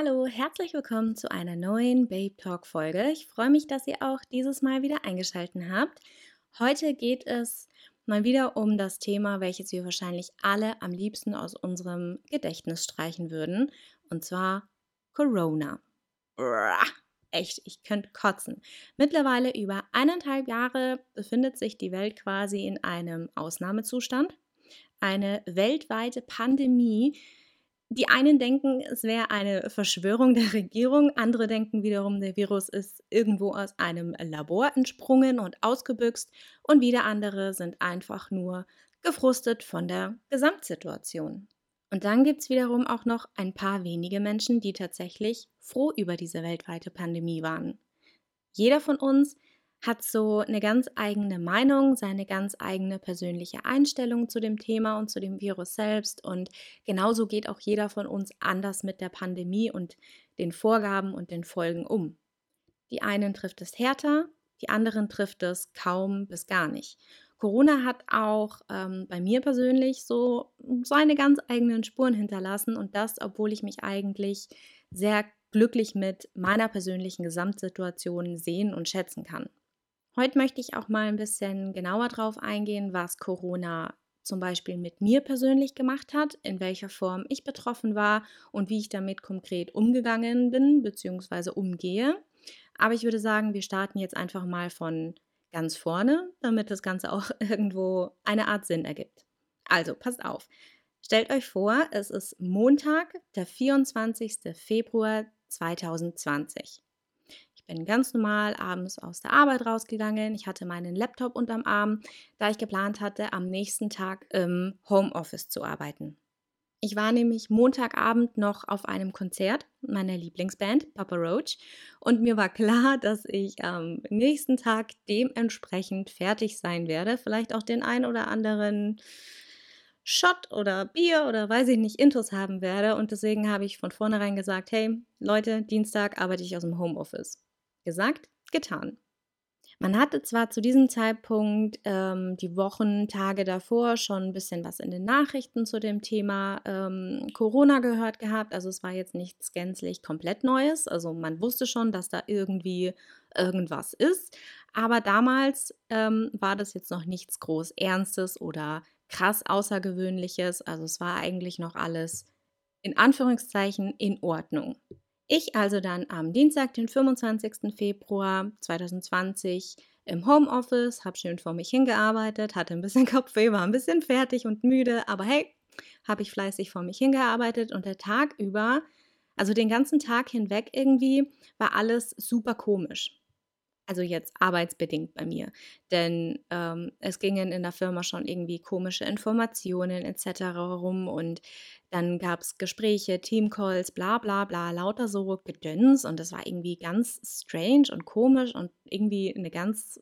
Hallo, herzlich willkommen zu einer neuen Babe Talk Folge. Ich freue mich, dass ihr auch dieses Mal wieder eingeschaltet habt. Heute geht es mal wieder um das Thema, welches wir wahrscheinlich alle am liebsten aus unserem Gedächtnis streichen würden, und zwar Corona. Echt, ich könnte kotzen. Mittlerweile über eineinhalb Jahre befindet sich die Welt quasi in einem Ausnahmezustand. Eine weltweite Pandemie, die einen denken, es wäre eine Verschwörung der Regierung, andere denken wiederum, der Virus ist irgendwo aus einem Labor entsprungen und ausgebüxt und wieder andere sind einfach nur gefrustet von der Gesamtsituation. Und dann gibt es wiederum auch noch ein paar wenige Menschen, die tatsächlich froh über diese weltweite Pandemie waren. Jeder von uns hat so eine ganz eigene Meinung, seine ganz eigene persönliche Einstellung zu dem Thema und zu dem Virus selbst. Und genauso geht auch jeder von uns anders mit der Pandemie und den Vorgaben und den Folgen um. Die einen trifft es härter, die anderen trifft es kaum bis gar nicht. Corona hat auch ähm, bei mir persönlich so seine ganz eigenen Spuren hinterlassen und das, obwohl ich mich eigentlich sehr glücklich mit meiner persönlichen Gesamtsituation sehen und schätzen kann. Heute möchte ich auch mal ein bisschen genauer drauf eingehen, was Corona zum Beispiel mit mir persönlich gemacht hat, in welcher Form ich betroffen war und wie ich damit konkret umgegangen bin bzw. umgehe. Aber ich würde sagen, wir starten jetzt einfach mal von ganz vorne, damit das Ganze auch irgendwo eine Art Sinn ergibt. Also, passt auf. Stellt euch vor, es ist Montag, der 24. Februar 2020 bin ganz normal abends aus der Arbeit rausgegangen. Ich hatte meinen Laptop unterm Arm, da ich geplant hatte, am nächsten Tag im Homeoffice zu arbeiten. Ich war nämlich Montagabend noch auf einem Konzert meiner Lieblingsband, Papa Roach, und mir war klar, dass ich am nächsten Tag dementsprechend fertig sein werde. Vielleicht auch den ein oder anderen Shot oder Bier oder weiß ich nicht, Intus haben werde. Und deswegen habe ich von vornherein gesagt, hey Leute, Dienstag arbeite ich aus dem Homeoffice. Gesagt, getan. Man hatte zwar zu diesem Zeitpunkt ähm, die Wochen, Tage davor schon ein bisschen was in den Nachrichten zu dem Thema ähm, Corona gehört gehabt. Also es war jetzt nichts gänzlich komplett Neues. Also man wusste schon, dass da irgendwie irgendwas ist. Aber damals ähm, war das jetzt noch nichts groß Ernstes oder krass Außergewöhnliches. Also es war eigentlich noch alles in Anführungszeichen in Ordnung. Ich also dann am Dienstag, den 25. Februar 2020 im Homeoffice, habe schön vor mich hingearbeitet, hatte ein bisschen Kopfweh, war ein bisschen fertig und müde, aber hey, habe ich fleißig vor mich hingearbeitet und der Tag über, also den ganzen Tag hinweg irgendwie, war alles super komisch. Also jetzt arbeitsbedingt bei mir. Denn ähm, es gingen in der Firma schon irgendwie komische Informationen etc. rum und dann gab es Gespräche, Teamcalls, bla bla bla, lauter so Gedöns und das war irgendwie ganz strange und komisch und irgendwie eine ganz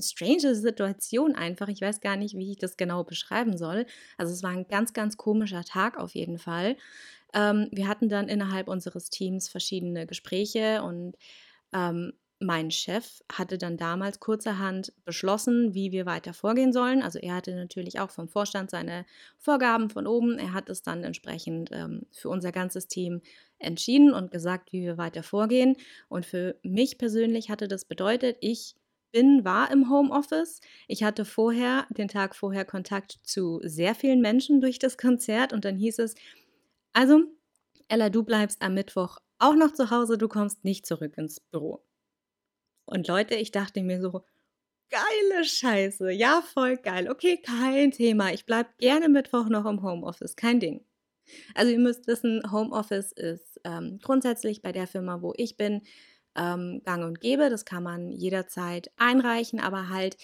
strange Situation einfach. Ich weiß gar nicht, wie ich das genau beschreiben soll. Also es war ein ganz, ganz komischer Tag auf jeden Fall. Ähm, wir hatten dann innerhalb unseres Teams verschiedene Gespräche und ähm, mein Chef hatte dann damals kurzerhand beschlossen, wie wir weiter vorgehen sollen. Also er hatte natürlich auch vom Vorstand seine Vorgaben von oben. Er hat es dann entsprechend ähm, für unser ganzes Team entschieden und gesagt, wie wir weiter vorgehen. Und für mich persönlich hatte das bedeutet, ich bin, war im Homeoffice. Ich hatte vorher, den Tag vorher, Kontakt zu sehr vielen Menschen durch das Konzert und dann hieß es, also, Ella, du bleibst am Mittwoch auch noch zu Hause, du kommst nicht zurück ins Büro. Und Leute, ich dachte mir so, geile Scheiße, ja, voll geil. Okay, kein Thema. Ich bleibe gerne Mittwoch noch im Homeoffice, kein Ding. Also ihr müsst wissen, Homeoffice ist ähm, grundsätzlich bei der Firma, wo ich bin, ähm, gang und gäbe. Das kann man jederzeit einreichen, aber halt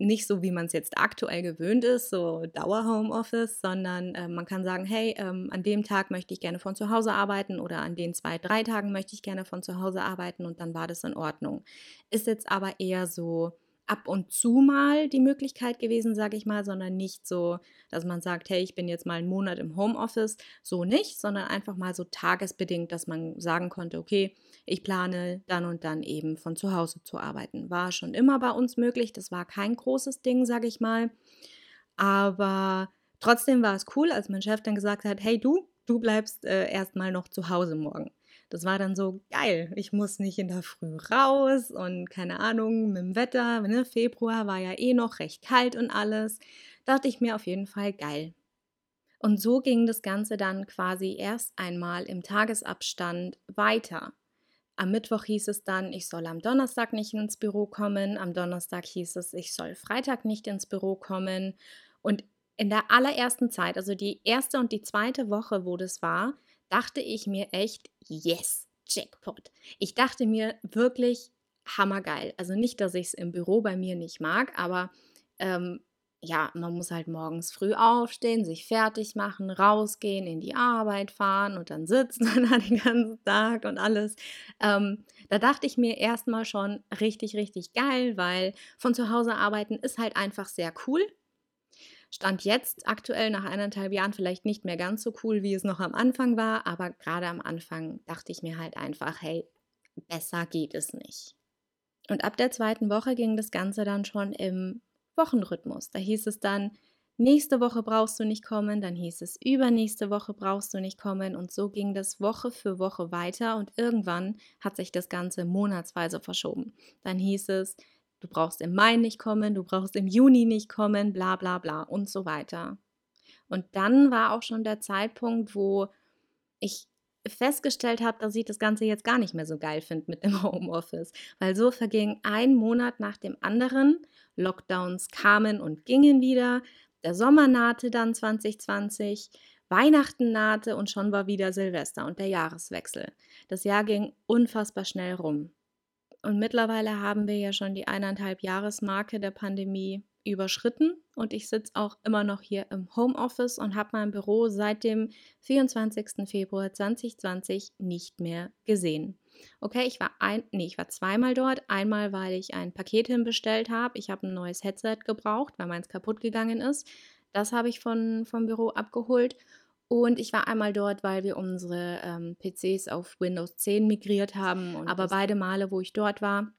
nicht so, wie man es jetzt aktuell gewöhnt ist, so Dauer-Homeoffice, sondern äh, man kann sagen, hey, ähm, an dem Tag möchte ich gerne von zu Hause arbeiten oder an den zwei, drei Tagen möchte ich gerne von zu Hause arbeiten und dann war das in Ordnung. Ist jetzt aber eher so ab und zu mal die Möglichkeit gewesen, sage ich mal, sondern nicht so, dass man sagt, hey, ich bin jetzt mal einen Monat im Homeoffice, so nicht, sondern einfach mal so tagesbedingt, dass man sagen konnte, okay, ich plane dann und dann eben von zu Hause zu arbeiten. War schon immer bei uns möglich, das war kein großes Ding, sage ich mal, aber trotzdem war es cool, als mein Chef dann gesagt hat, hey du, du bleibst äh, erstmal noch zu Hause morgen. Das war dann so geil. Ich muss nicht in der Früh raus und keine Ahnung, mit dem Wetter, ne, Februar war ja eh noch recht kalt und alles. Dachte ich mir auf jeden Fall geil. Und so ging das Ganze dann quasi erst einmal im Tagesabstand weiter. Am Mittwoch hieß es dann, ich soll am Donnerstag nicht ins Büro kommen. Am Donnerstag hieß es, ich soll Freitag nicht ins Büro kommen. Und in der allerersten Zeit, also die erste und die zweite Woche, wo das war, dachte ich mir echt, yes, Jackpot. Ich dachte mir wirklich hammergeil. Also nicht, dass ich es im Büro bei mir nicht mag, aber ähm, ja, man muss halt morgens früh aufstehen, sich fertig machen, rausgehen, in die Arbeit fahren und dann sitzen dann da den ganzen Tag und alles. Ähm, da dachte ich mir erstmal schon richtig, richtig geil, weil von zu Hause arbeiten ist halt einfach sehr cool. Stand jetzt aktuell nach eineinhalb Jahren vielleicht nicht mehr ganz so cool, wie es noch am Anfang war, aber gerade am Anfang dachte ich mir halt einfach, hey, besser geht es nicht. Und ab der zweiten Woche ging das Ganze dann schon im Wochenrhythmus. Da hieß es dann, nächste Woche brauchst du nicht kommen, dann hieß es, übernächste Woche brauchst du nicht kommen und so ging das Woche für Woche weiter und irgendwann hat sich das Ganze monatsweise verschoben. Dann hieß es, du brauchst im Mai nicht kommen, du brauchst im Juni nicht kommen, bla bla bla und so weiter. Und dann war auch schon der Zeitpunkt, wo ich festgestellt habe, dass ich das Ganze jetzt gar nicht mehr so geil finde mit dem Homeoffice, weil so verging ein Monat nach dem anderen, Lockdowns kamen und gingen wieder, der Sommer nahte dann 2020, Weihnachten nahte und schon war wieder Silvester und der Jahreswechsel. Das Jahr ging unfassbar schnell rum. Und mittlerweile haben wir ja schon die eineinhalb Jahresmarke der Pandemie überschritten und ich sitze auch immer noch hier im Homeoffice und habe mein Büro seit dem 24. Februar 2020 nicht mehr gesehen. Okay, ich war ein, nee, ich war zweimal dort. Einmal, weil ich ein Paket hinbestellt habe. Ich habe ein neues Headset gebraucht, weil meins kaputt gegangen ist. Das habe ich von, vom Büro abgeholt. Und ich war einmal dort, weil wir unsere ähm, PCs auf Windows 10 migriert haben. Und Aber beide Male, wo ich dort war,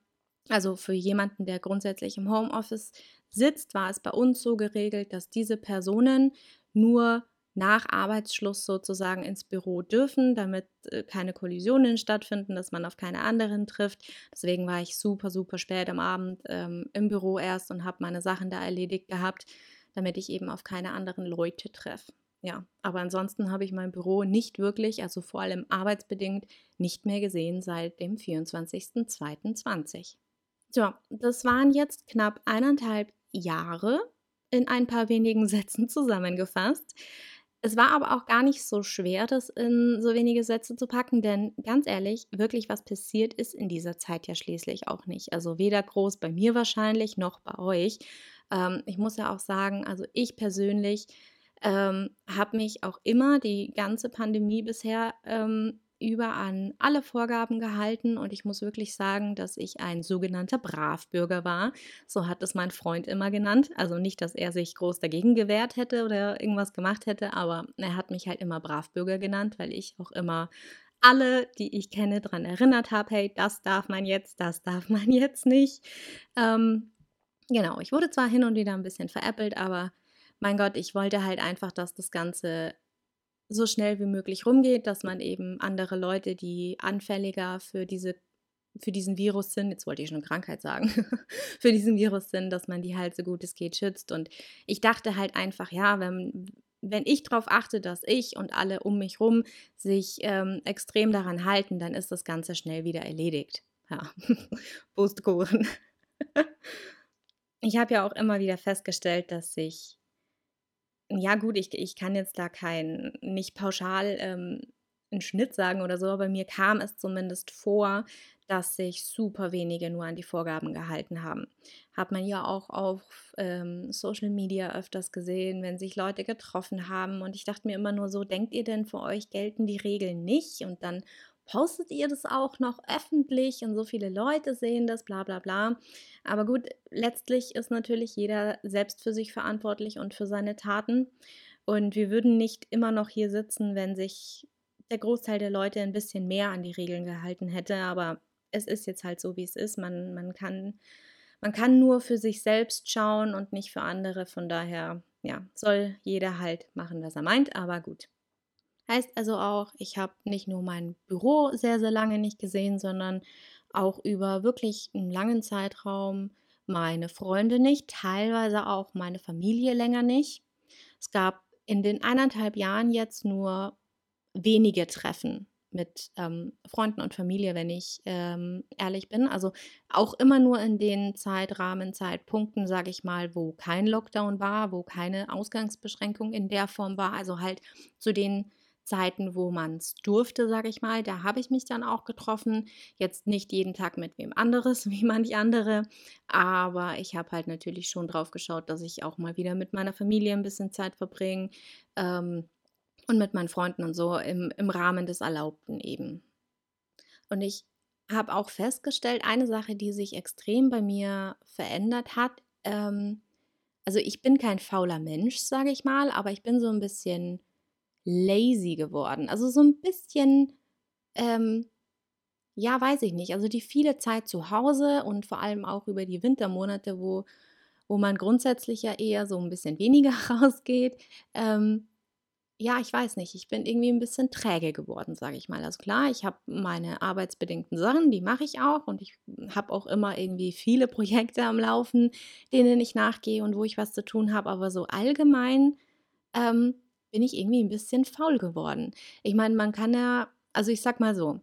also für jemanden, der grundsätzlich im Homeoffice sitzt, war es bei uns so geregelt, dass diese Personen nur nach Arbeitsschluss sozusagen ins Büro dürfen, damit äh, keine Kollisionen stattfinden, dass man auf keine anderen trifft. Deswegen war ich super, super spät am Abend ähm, im Büro erst und habe meine Sachen da erledigt gehabt, damit ich eben auf keine anderen Leute treffe ja, aber ansonsten habe ich mein Büro nicht wirklich, also vor allem arbeitsbedingt, nicht mehr gesehen seit dem 24.02.20. So, das waren jetzt knapp eineinhalb Jahre in ein paar wenigen Sätzen zusammengefasst. Es war aber auch gar nicht so schwer, das in so wenige Sätze zu packen, denn ganz ehrlich, wirklich was passiert ist in dieser Zeit ja schließlich auch nicht. Also weder groß bei mir wahrscheinlich noch bei euch. Ähm, ich muss ja auch sagen, also ich persönlich ähm, habe mich auch immer die ganze Pandemie bisher ähm, über an alle Vorgaben gehalten und ich muss wirklich sagen, dass ich ein sogenannter Bravbürger war. So hat es mein Freund immer genannt. Also nicht, dass er sich groß dagegen gewehrt hätte oder irgendwas gemacht hätte, aber er hat mich halt immer Bravbürger genannt, weil ich auch immer alle, die ich kenne, daran erinnert habe, hey, das darf man jetzt, das darf man jetzt nicht. Ähm, genau, ich wurde zwar hin und wieder ein bisschen veräppelt, aber mein Gott, ich wollte halt einfach, dass das Ganze so schnell wie möglich rumgeht, dass man eben andere Leute, die anfälliger für diese für diesen Virus sind, jetzt wollte ich schon Krankheit sagen, für diesen Virus sind, dass man die halt so gut es geht schützt. Und ich dachte halt einfach, ja, wenn, wenn ich darauf achte, dass ich und alle um mich rum sich ähm, extrem daran halten, dann ist das Ganze schnell wieder erledigt. Ja, Pustkuchen. ich habe ja auch immer wieder festgestellt, dass sich ja gut, ich, ich kann jetzt da kein, nicht pauschal ähm, einen Schnitt sagen oder so, aber mir kam es zumindest vor, dass sich super wenige nur an die Vorgaben gehalten haben. Hat man ja auch auf ähm, Social Media öfters gesehen, wenn sich Leute getroffen haben. Und ich dachte mir immer nur so, denkt ihr denn für euch gelten die Regeln nicht? Und dann postet ihr das auch noch öffentlich und so viele Leute sehen das, bla bla bla. Aber gut, letztlich ist natürlich jeder selbst für sich verantwortlich und für seine Taten. Und wir würden nicht immer noch hier sitzen, wenn sich der Großteil der Leute ein bisschen mehr an die Regeln gehalten hätte. Aber es ist jetzt halt so, wie es ist. Man, man, kann, man kann nur für sich selbst schauen und nicht für andere. Von daher, ja, soll jeder halt machen, was er meint. Aber gut. Heißt also auch, ich habe nicht nur mein Büro sehr, sehr lange nicht gesehen, sondern auch über wirklich einen langen Zeitraum meine Freunde nicht, teilweise auch meine Familie länger nicht. Es gab in den eineinhalb Jahren jetzt nur wenige Treffen mit ähm, Freunden und Familie, wenn ich ähm, ehrlich bin. Also auch immer nur in den Zeitrahmen, Zeitpunkten, sage ich mal, wo kein Lockdown war, wo keine Ausgangsbeschränkung in der Form war. Also halt zu den Zeiten, wo man es durfte, sage ich mal. Da habe ich mich dann auch getroffen. Jetzt nicht jeden Tag mit wem anderes, wie manch andere, aber ich habe halt natürlich schon drauf geschaut, dass ich auch mal wieder mit meiner Familie ein bisschen Zeit verbringe. Ähm, und mit meinen Freunden und so im, im Rahmen des Erlaubten eben. Und ich habe auch festgestellt, eine Sache, die sich extrem bei mir verändert hat, ähm, also ich bin kein fauler Mensch, sage ich mal, aber ich bin so ein bisschen lazy geworden. Also so ein bisschen, ähm, ja, weiß ich nicht. Also die viele Zeit zu Hause und vor allem auch über die Wintermonate, wo, wo man grundsätzlich ja eher so ein bisschen weniger rausgeht, ähm, ja, ich weiß nicht, ich bin irgendwie ein bisschen träge geworden, sage ich mal. Also klar, ich habe meine arbeitsbedingten Sachen, die mache ich auch und ich habe auch immer irgendwie viele Projekte am Laufen, denen ich nachgehe und wo ich was zu tun habe, aber so allgemein ähm, bin ich irgendwie ein bisschen faul geworden. Ich meine, man kann ja, also ich sag mal so,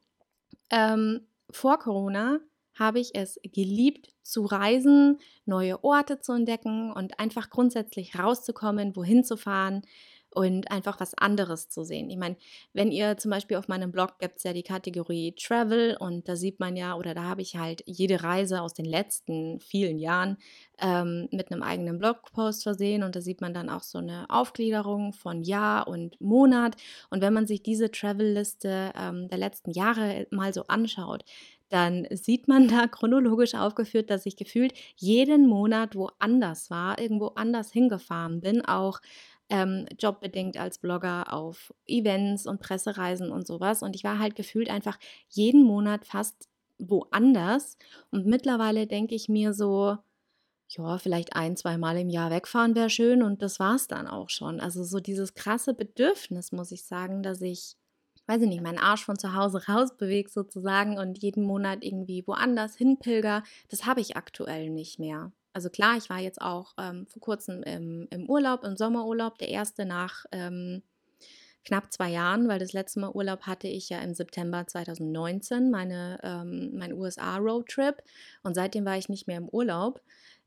ähm, vor Corona habe ich es geliebt zu reisen, neue Orte zu entdecken und einfach grundsätzlich rauszukommen, wohin zu fahren und einfach was anderes zu sehen. Ich meine, wenn ihr zum Beispiel auf meinem Blog gibt es ja die Kategorie Travel und da sieht man ja, oder da habe ich halt jede Reise aus den letzten vielen Jahren ähm, mit einem eigenen Blogpost versehen und da sieht man dann auch so eine Aufgliederung von Jahr und Monat. Und wenn man sich diese Travel-Liste ähm, der letzten Jahre mal so anschaut, dann sieht man da chronologisch aufgeführt, dass ich gefühlt jeden Monat woanders war, irgendwo anders hingefahren bin, auch ähm, jobbedingt als Blogger auf Events und Pressereisen und sowas. Und ich war halt gefühlt einfach jeden Monat fast woanders. Und mittlerweile denke ich mir so, ja, vielleicht ein, zwei Mal im Jahr wegfahren wäre schön und das war es dann auch schon. Also so dieses krasse Bedürfnis, muss ich sagen, dass ich, weiß ich nicht, meinen Arsch von zu Hause rausbewege sozusagen und jeden Monat irgendwie woanders hinpilger, das habe ich aktuell nicht mehr. Also klar, ich war jetzt auch ähm, vor kurzem im, im, Urlaub, im Sommerurlaub, der erste nach ähm, knapp zwei Jahren, weil das letzte Mal Urlaub hatte ich ja im September 2019, meine, ähm, mein USA-Roadtrip. Und seitdem war ich nicht mehr im Urlaub.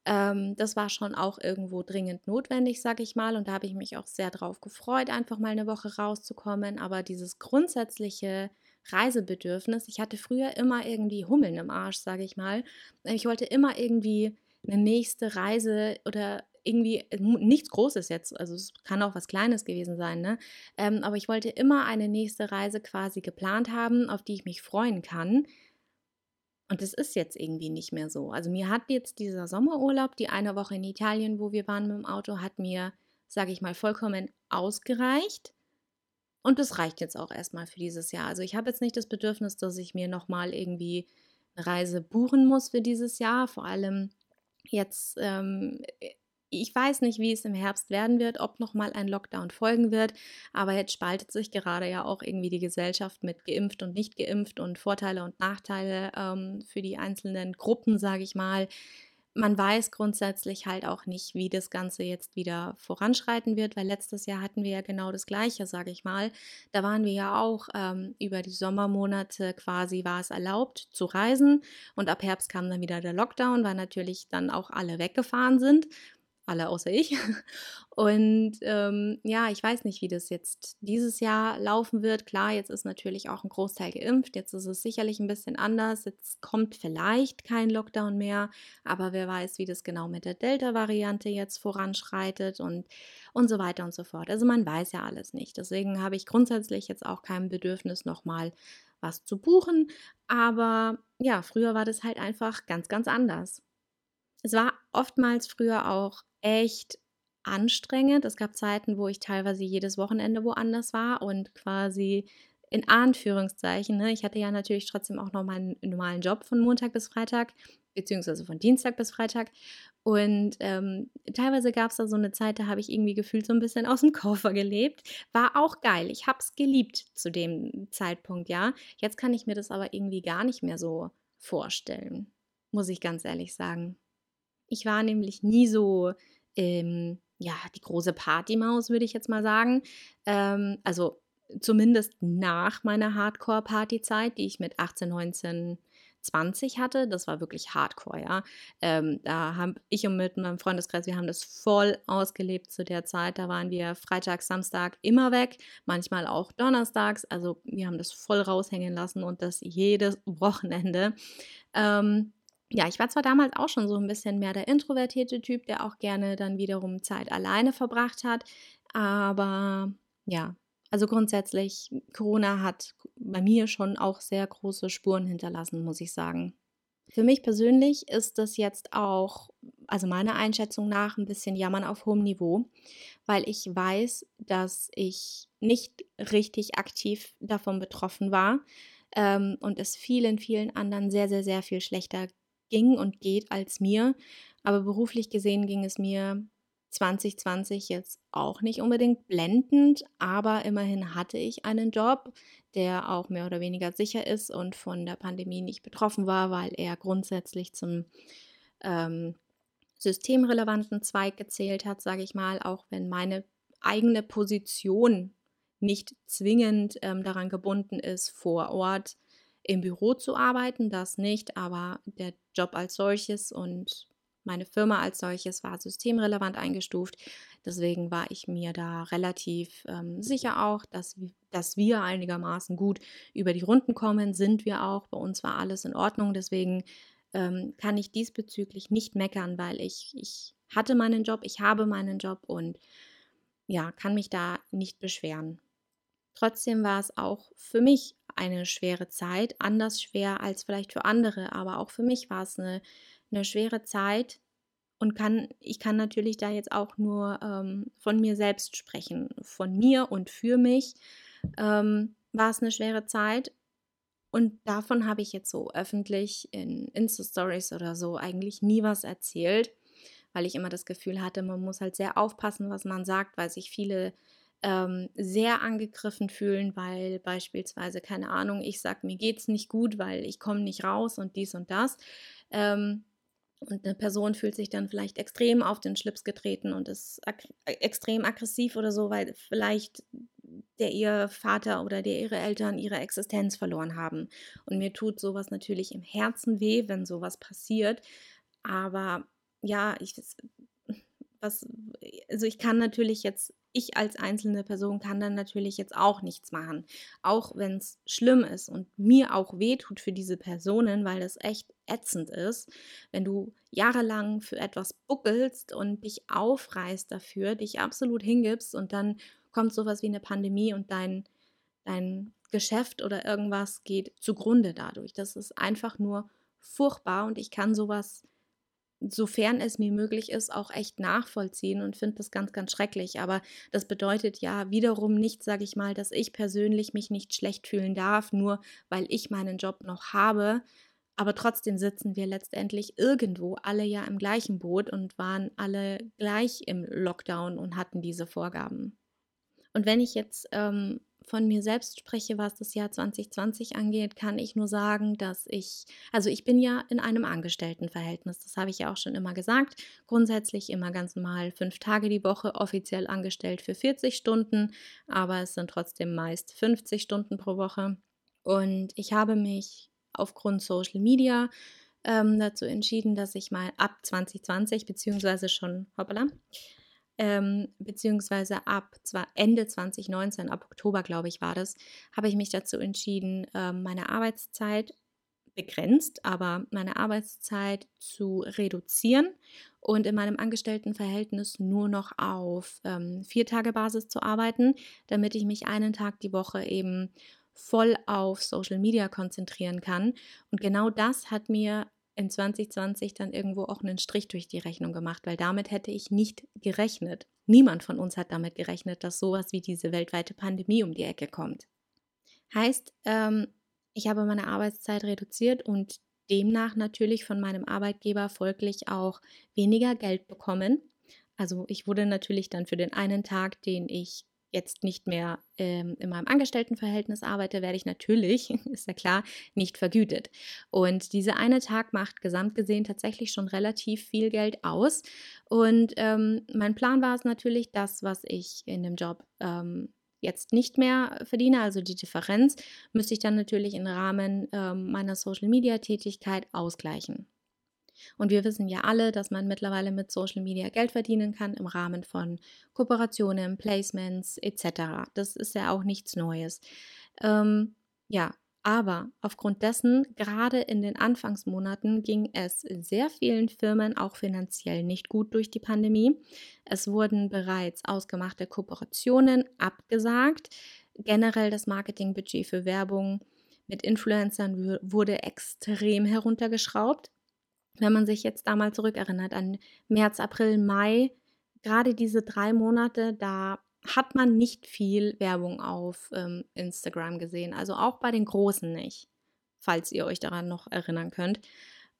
Ähm, das war schon auch irgendwo dringend notwendig, sag ich mal. Und da habe ich mich auch sehr drauf gefreut, einfach mal eine Woche rauszukommen. Aber dieses grundsätzliche Reisebedürfnis, ich hatte früher immer irgendwie Hummeln im Arsch, sage ich mal. Ich wollte immer irgendwie eine nächste Reise oder irgendwie äh, nichts Großes jetzt, also es kann auch was Kleines gewesen sein, ne? Ähm, aber ich wollte immer eine nächste Reise quasi geplant haben, auf die ich mich freuen kann. Und das ist jetzt irgendwie nicht mehr so. Also mir hat jetzt dieser Sommerurlaub, die eine Woche in Italien, wo wir waren mit dem Auto, hat mir, sage ich mal, vollkommen ausgereicht. Und das reicht jetzt auch erstmal für dieses Jahr. Also ich habe jetzt nicht das Bedürfnis, dass ich mir nochmal irgendwie eine Reise buchen muss für dieses Jahr. Vor allem Jetzt, ähm, ich weiß nicht, wie es im Herbst werden wird, ob nochmal ein Lockdown folgen wird, aber jetzt spaltet sich gerade ja auch irgendwie die Gesellschaft mit geimpft und nicht geimpft und Vorteile und Nachteile ähm, für die einzelnen Gruppen, sage ich mal man weiß grundsätzlich halt auch nicht, wie das Ganze jetzt wieder voranschreiten wird, weil letztes Jahr hatten wir ja genau das Gleiche, sage ich mal. Da waren wir ja auch ähm, über die Sommermonate quasi war es erlaubt zu reisen und ab Herbst kam dann wieder der Lockdown, weil natürlich dann auch alle weggefahren sind alle außer ich. Und ähm, ja, ich weiß nicht, wie das jetzt dieses Jahr laufen wird. Klar, jetzt ist natürlich auch ein Großteil geimpft. Jetzt ist es sicherlich ein bisschen anders. Jetzt kommt vielleicht kein Lockdown mehr. Aber wer weiß, wie das genau mit der Delta-Variante jetzt voranschreitet und, und so weiter und so fort. Also man weiß ja alles nicht. Deswegen habe ich grundsätzlich jetzt auch kein Bedürfnis, nochmal was zu buchen. Aber ja, früher war das halt einfach ganz, ganz anders. Es war oftmals früher auch echt anstrengend. Es gab Zeiten, wo ich teilweise jedes Wochenende woanders war und quasi in Anführungszeichen, ne, ich hatte ja natürlich trotzdem auch noch meinen normalen Job von Montag bis Freitag, beziehungsweise von Dienstag bis Freitag. Und ähm, teilweise gab es da so eine Zeit, da habe ich irgendwie gefühlt so ein bisschen aus dem Koffer gelebt. War auch geil. Ich habe es geliebt zu dem Zeitpunkt, ja. Jetzt kann ich mir das aber irgendwie gar nicht mehr so vorstellen, muss ich ganz ehrlich sagen. Ich war nämlich nie so, ähm, ja, die große Partymaus, würde ich jetzt mal sagen. Ähm, also zumindest nach meiner Hardcore-Partyzeit, die ich mit 18, 19, 20 hatte, das war wirklich hardcore, ja. Ähm, da haben ich und mit meinem Freundeskreis, wir haben das voll ausgelebt zu der Zeit. Da waren wir Freitag, Samstag immer weg, manchmal auch donnerstags. Also wir haben das voll raushängen lassen und das jedes Wochenende. Ähm, ja, ich war zwar damals auch schon so ein bisschen mehr der introvertierte Typ, der auch gerne dann wiederum Zeit alleine verbracht hat, aber ja, also grundsätzlich, Corona hat bei mir schon auch sehr große Spuren hinterlassen, muss ich sagen. Für mich persönlich ist das jetzt auch, also meiner Einschätzung nach, ein bisschen Jammern auf hohem Niveau, weil ich weiß, dass ich nicht richtig aktiv davon betroffen war ähm, und es vielen, vielen anderen sehr, sehr, sehr viel schlechter ging und geht als mir. Aber beruflich gesehen ging es mir 2020 jetzt auch nicht unbedingt blendend, aber immerhin hatte ich einen Job, der auch mehr oder weniger sicher ist und von der Pandemie nicht betroffen war, weil er grundsätzlich zum ähm, systemrelevanten Zweig gezählt hat, sage ich mal, auch wenn meine eigene Position nicht zwingend ähm, daran gebunden ist, vor Ort im Büro zu arbeiten, das nicht, aber der Job als solches und meine Firma als solches war systemrelevant eingestuft. Deswegen war ich mir da relativ ähm, sicher auch, dass, dass wir einigermaßen gut über die Runden kommen. Sind wir auch. Bei uns war alles in Ordnung. Deswegen ähm, kann ich diesbezüglich nicht meckern, weil ich, ich hatte meinen Job, ich habe meinen Job und ja, kann mich da nicht beschweren. Trotzdem war es auch für mich eine schwere Zeit, anders schwer als vielleicht für andere, aber auch für mich war es eine eine schwere Zeit und kann, ich kann natürlich da jetzt auch nur ähm, von mir selbst sprechen. Von mir und für mich ähm, war es eine schwere Zeit. Und davon habe ich jetzt so öffentlich in Insta-Stories oder so eigentlich nie was erzählt, weil ich immer das Gefühl hatte, man muss halt sehr aufpassen, was man sagt, weil sich viele ähm, sehr angegriffen fühlen, weil beispielsweise, keine Ahnung, ich sage, mir geht es nicht gut, weil ich komme nicht raus und dies und das. Ähm, und eine Person fühlt sich dann vielleicht extrem auf den Schlips getreten und ist ag äh, extrem aggressiv oder so, weil vielleicht der ihr Vater oder der ihre Eltern ihre Existenz verloren haben. Und mir tut sowas natürlich im Herzen weh, wenn sowas passiert. Aber ja, ich was, also ich kann natürlich jetzt, ich als einzelne Person kann dann natürlich jetzt auch nichts machen. Auch wenn es schlimm ist und mir auch wehtut für diese Personen, weil das echt ätzend ist, wenn du jahrelang für etwas buckelst und dich aufreißt dafür, dich absolut hingibst und dann kommt sowas wie eine Pandemie und dein, dein Geschäft oder irgendwas geht zugrunde dadurch. Das ist einfach nur furchtbar und ich kann sowas sofern es mir möglich ist, auch echt nachvollziehen und finde das ganz, ganz schrecklich. Aber das bedeutet ja wiederum nicht, sage ich mal, dass ich persönlich mich nicht schlecht fühlen darf, nur weil ich meinen Job noch habe. Aber trotzdem sitzen wir letztendlich irgendwo alle ja im gleichen Boot und waren alle gleich im Lockdown und hatten diese Vorgaben. Und wenn ich jetzt ähm, von mir selbst spreche, was das Jahr 2020 angeht, kann ich nur sagen, dass ich, also ich bin ja in einem Angestelltenverhältnis, das habe ich ja auch schon immer gesagt, grundsätzlich immer ganz normal fünf Tage die Woche offiziell angestellt für 40 Stunden, aber es sind trotzdem meist 50 Stunden pro Woche. Und ich habe mich aufgrund Social Media ähm, dazu entschieden, dass ich mal ab 2020 beziehungsweise schon, hoppala, ähm, beziehungsweise ab zwar Ende 2019, ab Oktober glaube ich war das, habe ich mich dazu entschieden, ähm, meine Arbeitszeit begrenzt, aber meine Arbeitszeit zu reduzieren und in meinem Angestelltenverhältnis nur noch auf ähm, vier Tage Basis zu arbeiten, damit ich mich einen Tag die Woche eben voll auf Social Media konzentrieren kann. Und genau das hat mir in 2020 dann irgendwo auch einen Strich durch die Rechnung gemacht, weil damit hätte ich nicht gerechnet. Niemand von uns hat damit gerechnet, dass sowas wie diese weltweite Pandemie um die Ecke kommt. Heißt, ähm, ich habe meine Arbeitszeit reduziert und demnach natürlich von meinem Arbeitgeber folglich auch weniger Geld bekommen. Also ich wurde natürlich dann für den einen Tag, den ich jetzt nicht mehr ähm, in meinem Angestelltenverhältnis arbeite, werde ich natürlich, ist ja klar, nicht vergütet. Und dieser eine Tag macht gesamt gesehen tatsächlich schon relativ viel Geld aus. Und ähm, mein Plan war es natürlich, das, was ich in dem Job ähm, jetzt nicht mehr verdiene, also die Differenz, müsste ich dann natürlich im Rahmen ähm, meiner Social-Media-Tätigkeit ausgleichen. Und wir wissen ja alle, dass man mittlerweile mit Social Media Geld verdienen kann im Rahmen von Kooperationen, Placements etc. Das ist ja auch nichts Neues. Ähm, ja, aber aufgrund dessen, gerade in den Anfangsmonaten, ging es sehr vielen Firmen auch finanziell nicht gut durch die Pandemie. Es wurden bereits ausgemachte Kooperationen abgesagt. Generell das Marketingbudget für Werbung mit Influencern wurde extrem heruntergeschraubt. Wenn man sich jetzt da mal zurückerinnert an März, April, Mai, gerade diese drei Monate, da hat man nicht viel Werbung auf ähm, Instagram gesehen. Also auch bei den Großen nicht, falls ihr euch daran noch erinnern könnt.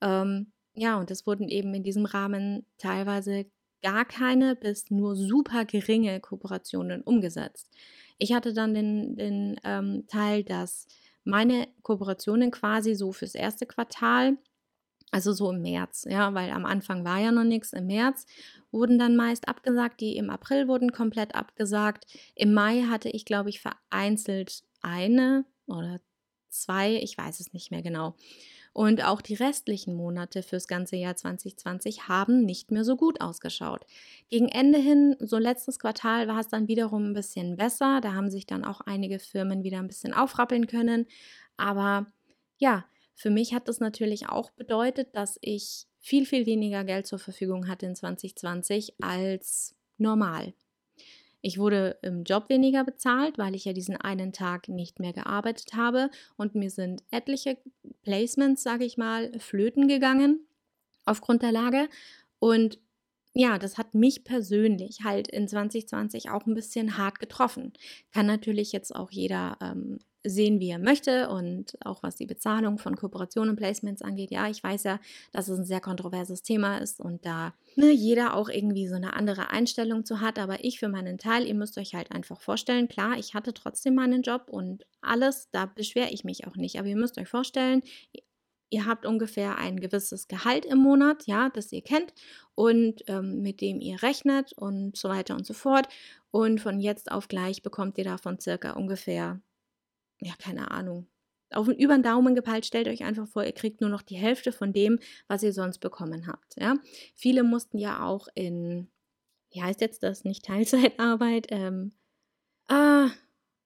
Ähm, ja, und es wurden eben in diesem Rahmen teilweise gar keine bis nur super geringe Kooperationen umgesetzt. Ich hatte dann den, den ähm, Teil, dass meine Kooperationen quasi so fürs erste Quartal also so im März, ja, weil am Anfang war ja noch nichts. Im März wurden dann meist abgesagt, die im April wurden komplett abgesagt. Im Mai hatte ich, glaube ich, vereinzelt eine oder zwei, ich weiß es nicht mehr genau. Und auch die restlichen Monate fürs ganze Jahr 2020 haben nicht mehr so gut ausgeschaut. Gegen Ende hin, so letztes Quartal, war es dann wiederum ein bisschen besser. Da haben sich dann auch einige Firmen wieder ein bisschen aufrappeln können. Aber ja, für mich hat das natürlich auch bedeutet, dass ich viel, viel weniger Geld zur Verfügung hatte in 2020 als normal. Ich wurde im Job weniger bezahlt, weil ich ja diesen einen Tag nicht mehr gearbeitet habe und mir sind etliche Placements, sage ich mal, flöten gegangen aufgrund der Lage. Und ja, das hat mich persönlich halt in 2020 auch ein bisschen hart getroffen. Kann natürlich jetzt auch jeder ähm, sehen, wie er möchte und auch was die Bezahlung von Kooperationen und Placements angeht. Ja, ich weiß ja, dass es ein sehr kontroverses Thema ist und da ne, jeder auch irgendwie so eine andere Einstellung zu hat. Aber ich für meinen Teil, ihr müsst euch halt einfach vorstellen, klar, ich hatte trotzdem meinen Job und alles, da beschwere ich mich auch nicht. Aber ihr müsst euch vorstellen, ihr habt ungefähr ein gewisses Gehalt im Monat, ja, das ihr kennt und ähm, mit dem ihr rechnet und so weiter und so fort. Und von jetzt auf gleich bekommt ihr davon circa ungefähr ja, keine Ahnung, auf den, über den Daumen gepeilt, stellt euch einfach vor, ihr kriegt nur noch die Hälfte von dem, was ihr sonst bekommen habt. Ja? Viele mussten ja auch in, wie heißt jetzt das, nicht Teilzeitarbeit, ähm, ah,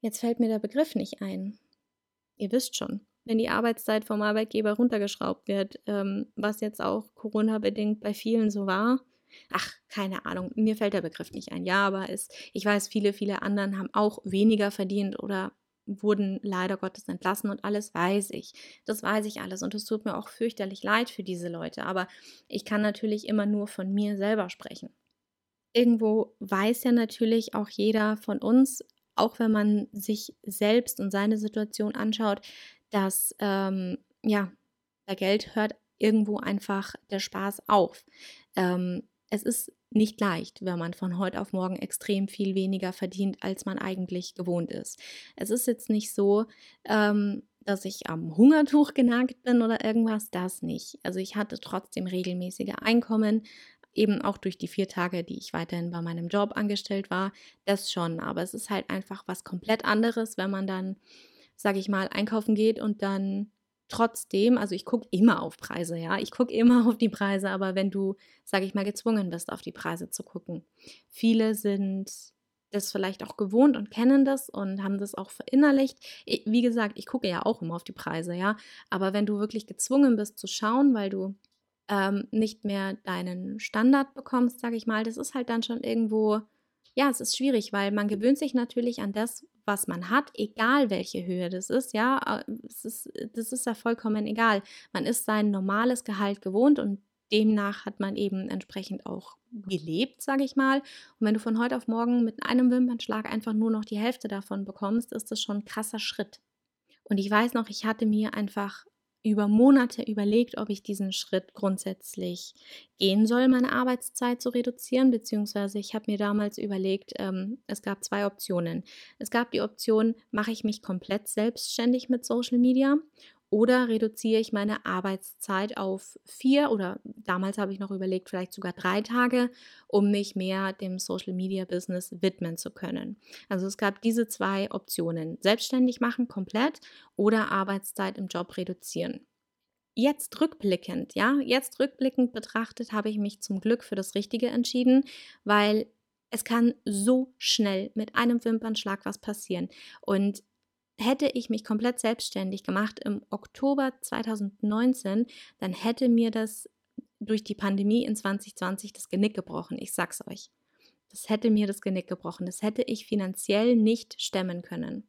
jetzt fällt mir der Begriff nicht ein. Ihr wisst schon, wenn die Arbeitszeit vom Arbeitgeber runtergeschraubt wird, ähm, was jetzt auch Corona-bedingt bei vielen so war. Ach, keine Ahnung, mir fällt der Begriff nicht ein. Ja, aber es, ich weiß, viele, viele anderen haben auch weniger verdient oder wurden leider Gottes entlassen und alles weiß ich. Das weiß ich alles und es tut mir auch fürchterlich leid für diese Leute, aber ich kann natürlich immer nur von mir selber sprechen. Irgendwo weiß ja natürlich auch jeder von uns, auch wenn man sich selbst und seine Situation anschaut, dass ähm, ja, bei Geld hört irgendwo einfach der Spaß auf. Ähm, es ist nicht leicht, wenn man von heute auf morgen extrem viel weniger verdient, als man eigentlich gewohnt ist. Es ist jetzt nicht so, ähm, dass ich am Hungertuch genagt bin oder irgendwas, das nicht. Also ich hatte trotzdem regelmäßige Einkommen, eben auch durch die vier Tage, die ich weiterhin bei meinem Job angestellt war, das schon. Aber es ist halt einfach was komplett anderes, wenn man dann, sage ich mal, einkaufen geht und dann trotzdem, also ich gucke immer auf Preise, ja, ich gucke immer auf die Preise, aber wenn du, sage ich mal, gezwungen bist, auf die Preise zu gucken. Viele sind das vielleicht auch gewohnt und kennen das und haben das auch verinnerlicht. Wie gesagt, ich gucke ja auch immer auf die Preise, ja, aber wenn du wirklich gezwungen bist zu schauen, weil du ähm, nicht mehr deinen Standard bekommst, sage ich mal, das ist halt dann schon irgendwo ja, es ist schwierig, weil man gewöhnt sich natürlich an das, was man hat, egal welche Höhe das ist, ja, es ist, das ist ja vollkommen egal. Man ist sein normales Gehalt gewohnt und demnach hat man eben entsprechend auch gelebt, sage ich mal. Und wenn du von heute auf morgen mit einem Wimpernschlag einfach nur noch die Hälfte davon bekommst, ist das schon ein krasser Schritt. Und ich weiß noch, ich hatte mir einfach über Monate überlegt, ob ich diesen Schritt grundsätzlich gehen soll, meine Arbeitszeit zu reduzieren, beziehungsweise ich habe mir damals überlegt, ähm, es gab zwei Optionen. Es gab die Option, mache ich mich komplett selbstständig mit Social Media oder reduziere ich meine Arbeitszeit auf vier oder damals habe ich noch überlegt, vielleicht sogar drei Tage, um mich mehr dem Social Media Business widmen zu können. Also es gab diese zwei Optionen: selbstständig machen komplett oder Arbeitszeit im Job reduzieren. Jetzt rückblickend, ja, jetzt rückblickend betrachtet, habe ich mich zum Glück für das Richtige entschieden, weil es kann so schnell mit einem Wimpernschlag was passieren. Und hätte ich mich komplett selbstständig gemacht im Oktober 2019, dann hätte mir das durch die Pandemie in 2020 das Genick gebrochen. Ich sag's euch. Das hätte mir das Genick gebrochen. Das hätte ich finanziell nicht stemmen können.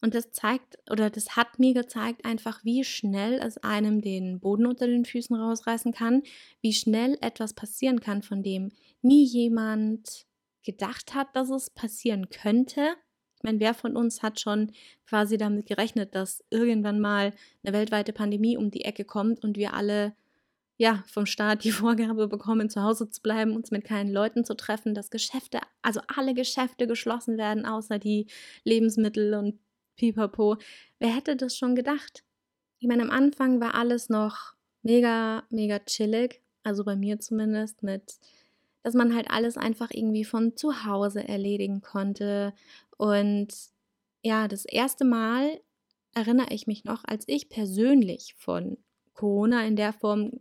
Und das zeigt oder das hat mir gezeigt einfach, wie schnell es einem den Boden unter den Füßen rausreißen kann, wie schnell etwas passieren kann, von dem nie jemand gedacht hat, dass es passieren könnte meine, wer von uns hat schon quasi damit gerechnet, dass irgendwann mal eine weltweite Pandemie um die Ecke kommt und wir alle ja, vom Staat die Vorgabe bekommen, zu Hause zu bleiben, uns mit keinen Leuten zu treffen, dass Geschäfte, also alle Geschäfte geschlossen werden, außer die Lebensmittel und Pipapo. Wer hätte das schon gedacht? Ich meine, am Anfang war alles noch mega, mega chillig, also bei mir zumindest, mit dass man halt alles einfach irgendwie von zu Hause erledigen konnte. Und ja, das erste Mal erinnere ich mich noch, als ich persönlich von Corona in der Form,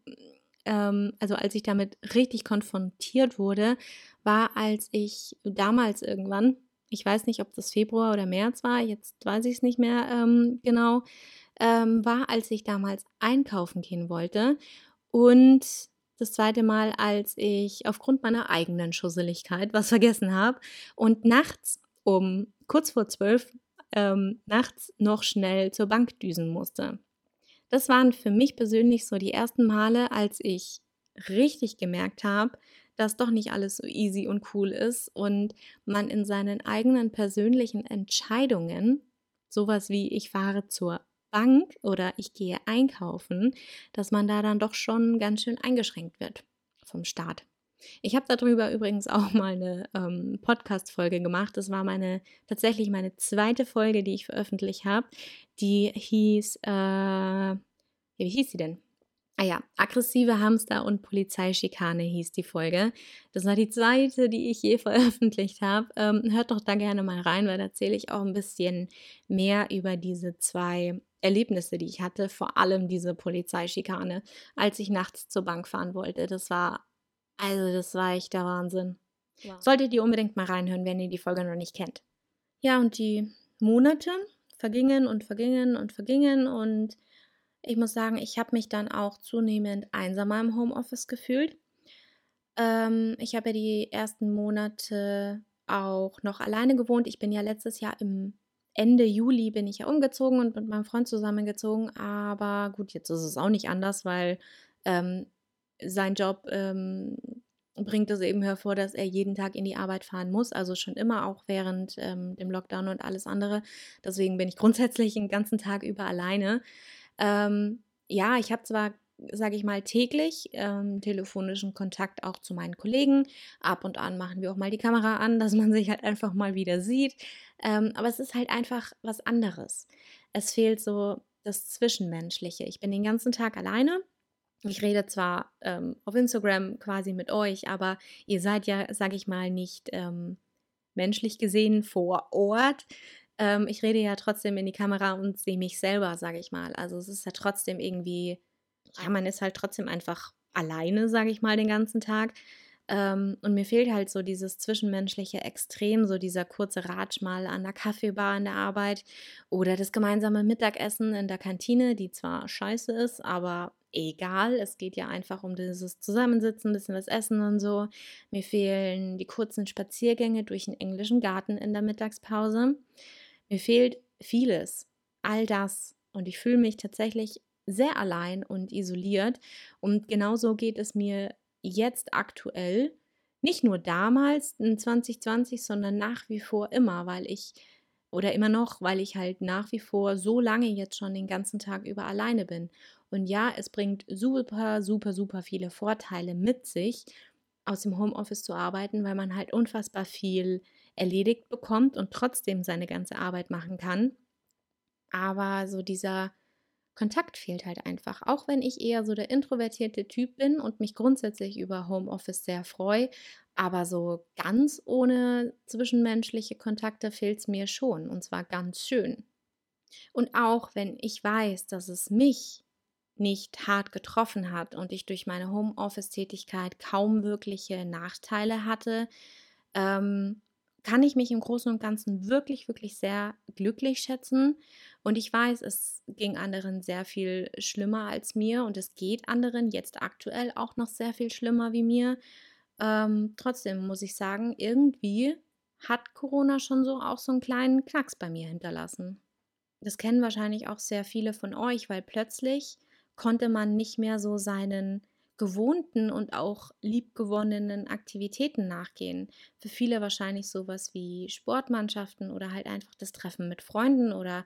ähm, also als ich damit richtig konfrontiert wurde, war, als ich damals irgendwann, ich weiß nicht, ob das Februar oder März war, jetzt weiß ich es nicht mehr ähm, genau, ähm, war, als ich damals einkaufen gehen wollte und das zweite Mal, als ich aufgrund meiner eigenen Schusseligkeit was vergessen habe und nachts um kurz vor zwölf ähm, nachts noch schnell zur Bank düsen musste. Das waren für mich persönlich so die ersten Male, als ich richtig gemerkt habe, dass doch nicht alles so easy und cool ist und man in seinen eigenen persönlichen Entscheidungen, sowas wie ich fahre zur Bank oder ich gehe einkaufen, dass man da dann doch schon ganz schön eingeschränkt wird vom Staat. Ich habe darüber übrigens auch mal eine ähm, Podcast-Folge gemacht. Das war meine tatsächlich meine zweite Folge, die ich veröffentlicht habe. Die hieß, äh, wie hieß sie denn? Ah ja, aggressive Hamster und Polizeischikane hieß die Folge. Das war die zweite, die ich je veröffentlicht habe. Ähm, hört doch da gerne mal rein, weil da erzähle ich auch ein bisschen mehr über diese zwei Erlebnisse, die ich hatte, vor allem diese Polizeischikane, als ich nachts zur Bank fahren wollte. Das war, also das war echt der Wahnsinn. Wow. Solltet ihr unbedingt mal reinhören, wenn ihr die Folge noch nicht kennt. Ja, und die Monate vergingen und vergingen und vergingen und ich muss sagen, ich habe mich dann auch zunehmend einsamer im Homeoffice gefühlt. Ähm, ich habe ja die ersten Monate auch noch alleine gewohnt. Ich bin ja letztes Jahr im Ende Juli bin ich ja umgezogen und mit meinem Freund zusammengezogen. Aber gut, jetzt ist es auch nicht anders, weil ähm, sein Job ähm, bringt es eben hervor, dass er jeden Tag in die Arbeit fahren muss. Also schon immer, auch während ähm, dem Lockdown und alles andere. Deswegen bin ich grundsätzlich den ganzen Tag über alleine. Ähm, ja, ich habe zwar sage ich mal, täglich ähm, telefonischen Kontakt auch zu meinen Kollegen. Ab und an machen wir auch mal die Kamera an, dass man sich halt einfach mal wieder sieht. Ähm, aber es ist halt einfach was anderes. Es fehlt so das Zwischenmenschliche. Ich bin den ganzen Tag alleine. Ich rede zwar ähm, auf Instagram quasi mit euch, aber ihr seid ja, sage ich mal, nicht ähm, menschlich gesehen vor Ort. Ähm, ich rede ja trotzdem in die Kamera und sehe mich selber, sage ich mal. Also es ist ja trotzdem irgendwie ja, man ist halt trotzdem einfach alleine, sage ich mal, den ganzen Tag. Ähm, und mir fehlt halt so dieses zwischenmenschliche Extrem, so dieser kurze Ratsch mal an der Kaffeebar in der Arbeit oder das gemeinsame Mittagessen in der Kantine, die zwar scheiße ist, aber egal. Es geht ja einfach um dieses Zusammensitzen, ein bisschen was essen und so. Mir fehlen die kurzen Spaziergänge durch den englischen Garten in der Mittagspause. Mir fehlt vieles, all das. Und ich fühle mich tatsächlich sehr allein und isoliert. Und genauso geht es mir jetzt aktuell, nicht nur damals in 2020, sondern nach wie vor immer, weil ich oder immer noch, weil ich halt nach wie vor so lange jetzt schon den ganzen Tag über alleine bin. Und ja, es bringt super, super, super viele Vorteile mit sich, aus dem Homeoffice zu arbeiten, weil man halt unfassbar viel erledigt bekommt und trotzdem seine ganze Arbeit machen kann. Aber so dieser Kontakt fehlt halt einfach. Auch wenn ich eher so der introvertierte Typ bin und mich grundsätzlich über Homeoffice sehr freue, aber so ganz ohne zwischenmenschliche Kontakte fehlt es mir schon und zwar ganz schön. Und auch wenn ich weiß, dass es mich nicht hart getroffen hat und ich durch meine Homeoffice-Tätigkeit kaum wirkliche Nachteile hatte, ähm, kann ich mich im Großen und Ganzen wirklich, wirklich sehr glücklich schätzen. Und ich weiß, es ging anderen sehr viel schlimmer als mir und es geht anderen jetzt aktuell auch noch sehr viel schlimmer wie mir. Ähm, trotzdem muss ich sagen, irgendwie hat Corona schon so auch so einen kleinen Knacks bei mir hinterlassen. Das kennen wahrscheinlich auch sehr viele von euch, weil plötzlich konnte man nicht mehr so seinen gewohnten und auch liebgewonnenen Aktivitäten nachgehen. Für viele wahrscheinlich sowas wie Sportmannschaften oder halt einfach das Treffen mit Freunden oder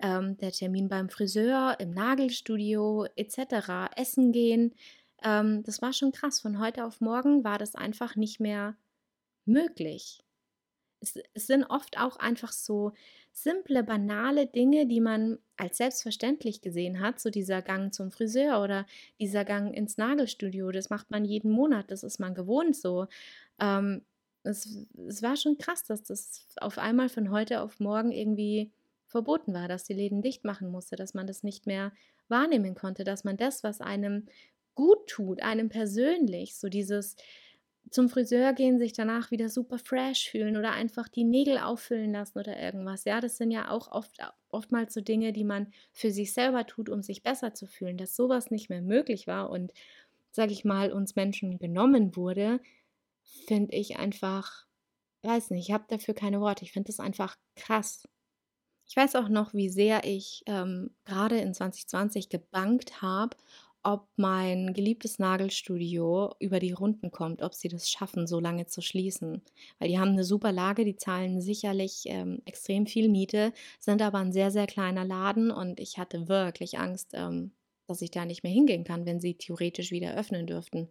ähm, der Termin beim Friseur, im Nagelstudio etc., Essen gehen. Ähm, das war schon krass. Von heute auf morgen war das einfach nicht mehr möglich. Es, es sind oft auch einfach so simple, banale Dinge, die man als selbstverständlich gesehen hat, so dieser Gang zum Friseur oder dieser Gang ins Nagelstudio, das macht man jeden Monat, das ist man gewohnt so. Ähm, es, es war schon krass, dass das auf einmal von heute auf morgen irgendwie verboten war, dass die Läden dicht machen musste, dass man das nicht mehr wahrnehmen konnte, dass man das, was einem gut tut, einem persönlich, so dieses zum Friseur gehen, sich danach wieder super fresh fühlen oder einfach die Nägel auffüllen lassen oder irgendwas. Ja, das sind ja auch oft, oftmals so Dinge, die man für sich selber tut, um sich besser zu fühlen, dass sowas nicht mehr möglich war und, sage ich mal, uns Menschen genommen wurde, finde ich einfach, weiß nicht, ich habe dafür keine Worte. Ich finde das einfach krass. Ich weiß auch noch, wie sehr ich ähm, gerade in 2020 gebankt habe, ob mein geliebtes Nagelstudio über die Runden kommt, ob sie das schaffen, so lange zu schließen. Weil die haben eine super Lage, die zahlen sicherlich ähm, extrem viel Miete, sind aber ein sehr, sehr kleiner Laden und ich hatte wirklich Angst, ähm, dass ich da nicht mehr hingehen kann, wenn sie theoretisch wieder öffnen dürften.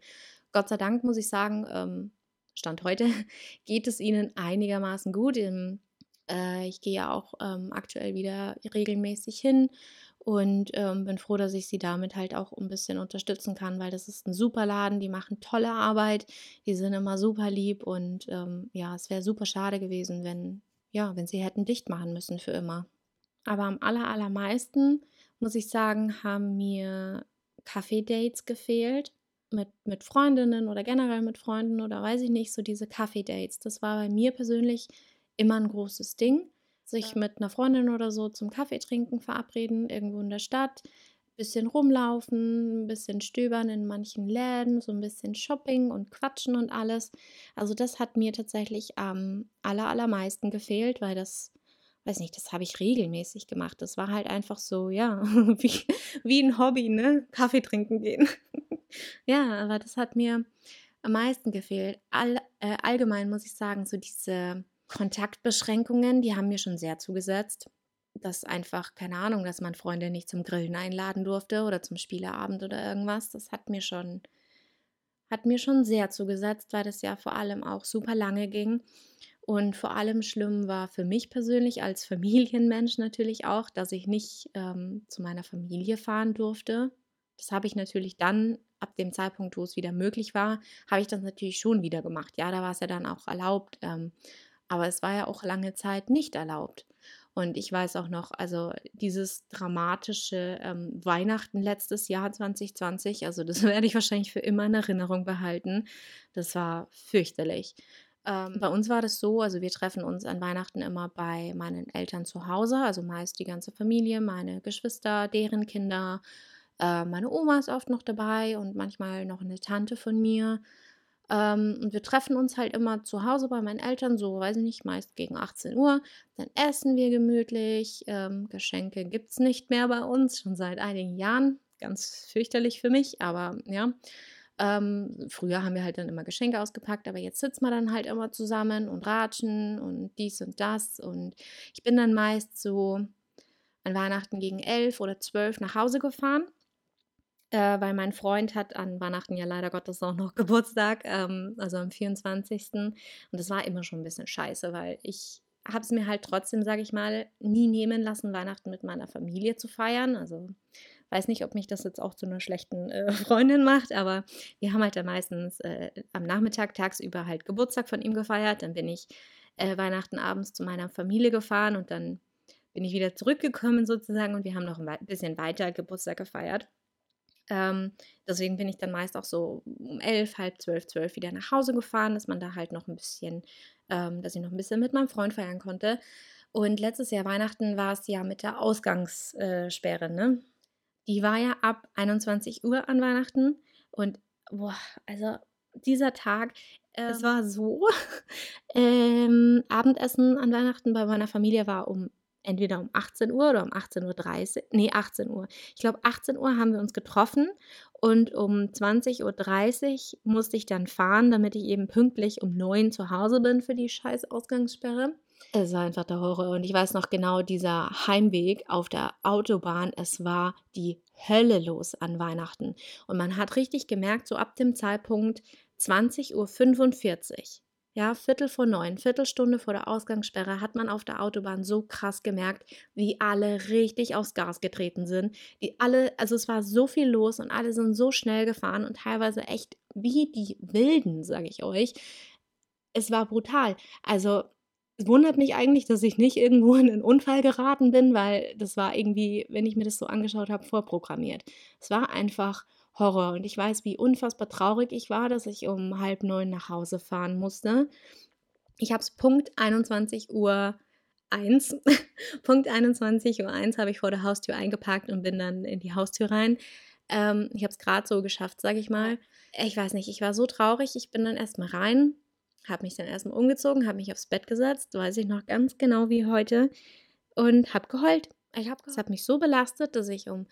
Gott sei Dank muss ich sagen, ähm, Stand heute geht es ihnen einigermaßen gut. Im, äh, ich gehe ja auch ähm, aktuell wieder regelmäßig hin und ähm, bin froh, dass ich sie damit halt auch ein bisschen unterstützen kann, weil das ist ein super Laden, die machen tolle Arbeit, die sind immer super lieb und ähm, ja, es wäre super schade gewesen, wenn, ja, wenn sie hätten dicht machen müssen für immer. Aber am aller, allermeisten, muss ich sagen, haben mir Kaffee-Dates gefehlt. Mit, mit Freundinnen oder generell mit Freunden oder weiß ich nicht, so diese Kaffee-Dates. Das war bei mir persönlich immer ein großes Ding sich mit einer Freundin oder so zum Kaffee trinken verabreden, irgendwo in der Stadt, bisschen rumlaufen, ein bisschen stöbern in manchen Läden, so ein bisschen Shopping und quatschen und alles. Also das hat mir tatsächlich am aller, allermeisten gefehlt, weil das, weiß nicht, das habe ich regelmäßig gemacht. Das war halt einfach so, ja, wie, wie ein Hobby, ne? Kaffee trinken gehen. ja, aber das hat mir am meisten gefehlt. All, äh, allgemein muss ich sagen, so diese Kontaktbeschränkungen, die haben mir schon sehr zugesetzt. Dass einfach, keine Ahnung, dass man Freunde nicht zum Grillen einladen durfte oder zum Spieleabend oder irgendwas. Das hat mir schon, hat mir schon sehr zugesetzt, weil das ja vor allem auch super lange ging. Und vor allem schlimm war für mich persönlich als Familienmensch natürlich auch, dass ich nicht ähm, zu meiner Familie fahren durfte. Das habe ich natürlich dann, ab dem Zeitpunkt, wo es wieder möglich war, habe ich das natürlich schon wieder gemacht. Ja, da war es ja dann auch erlaubt. Ähm, aber es war ja auch lange Zeit nicht erlaubt. Und ich weiß auch noch, also dieses dramatische ähm, Weihnachten letztes Jahr 2020, also das werde ich wahrscheinlich für immer in Erinnerung behalten. Das war fürchterlich. Ähm, bei uns war das so, also wir treffen uns an Weihnachten immer bei meinen Eltern zu Hause, also meist die ganze Familie, meine Geschwister, deren Kinder. Äh, meine Oma ist oft noch dabei und manchmal noch eine Tante von mir. Ähm, und wir treffen uns halt immer zu Hause bei meinen Eltern, so weiß ich nicht, meist gegen 18 Uhr. Dann essen wir gemütlich. Ähm, Geschenke gibt es nicht mehr bei uns, schon seit einigen Jahren. Ganz fürchterlich für mich, aber ja. Ähm, früher haben wir halt dann immer Geschenke ausgepackt, aber jetzt sitzen wir dann halt immer zusammen und ratschen und dies und das. Und ich bin dann meist so an Weihnachten gegen elf oder zwölf nach Hause gefahren äh, weil mein Freund hat an Weihnachten ja leider Gottes auch noch Geburtstag, ähm, also am 24. Und das war immer schon ein bisschen scheiße, weil ich habe es mir halt trotzdem, sage ich mal, nie nehmen lassen, Weihnachten mit meiner Familie zu feiern. Also weiß nicht, ob mich das jetzt auch zu einer schlechten äh, Freundin macht, aber wir haben halt dann meistens äh, am Nachmittag tagsüber halt Geburtstag von ihm gefeiert. Dann bin ich äh, Weihnachten abends zu meiner Familie gefahren und dann bin ich wieder zurückgekommen sozusagen und wir haben noch ein bisschen weiter Geburtstag gefeiert. Ähm, deswegen bin ich dann meist auch so um elf, halb zwölf, zwölf wieder nach Hause gefahren, dass man da halt noch ein bisschen, ähm, dass ich noch ein bisschen mit meinem Freund feiern konnte. Und letztes Jahr Weihnachten war es ja mit der Ausgangssperre, ne? Die war ja ab 21 Uhr an Weihnachten. Und boah, also dieser Tag, ähm, es war so, ähm, Abendessen an Weihnachten bei meiner Familie war um entweder um 18 Uhr oder um 18.30 Uhr. Nee, 18 Uhr. Ich glaube, 18 Uhr haben wir uns getroffen und um 20.30 Uhr musste ich dann fahren, damit ich eben pünktlich um 9 Uhr zu Hause bin für die scheiß Ausgangssperre. Es war einfach der Horror. Und ich weiß noch genau, dieser Heimweg auf der Autobahn, es war die Hölle los an Weihnachten. Und man hat richtig gemerkt, so ab dem Zeitpunkt 20.45 Uhr ja, Viertel vor neun, Viertelstunde vor der Ausgangssperre hat man auf der Autobahn so krass gemerkt, wie alle richtig aufs Gas getreten sind. Die alle, also es war so viel los und alle sind so schnell gefahren und teilweise echt wie die Wilden, sage ich euch. Es war brutal. Also es wundert mich eigentlich, dass ich nicht irgendwo in einen Unfall geraten bin, weil das war irgendwie, wenn ich mir das so angeschaut habe, vorprogrammiert. Es war einfach Horror. Und ich weiß, wie unfassbar traurig ich war, dass ich um halb neun nach Hause fahren musste. Ich habe es Punkt 21 Uhr 1. Punkt 21 Uhr 1 habe ich vor der Haustür eingepackt und bin dann in die Haustür rein. Ähm, ich habe es gerade so geschafft, sage ich mal. Ich weiß nicht, ich war so traurig. Ich bin dann erstmal rein, habe mich dann erstmal umgezogen, habe mich aufs Bett gesetzt, weiß ich noch ganz genau wie heute, und habe geheult. Ich habe Es hat mich so belastet, dass ich um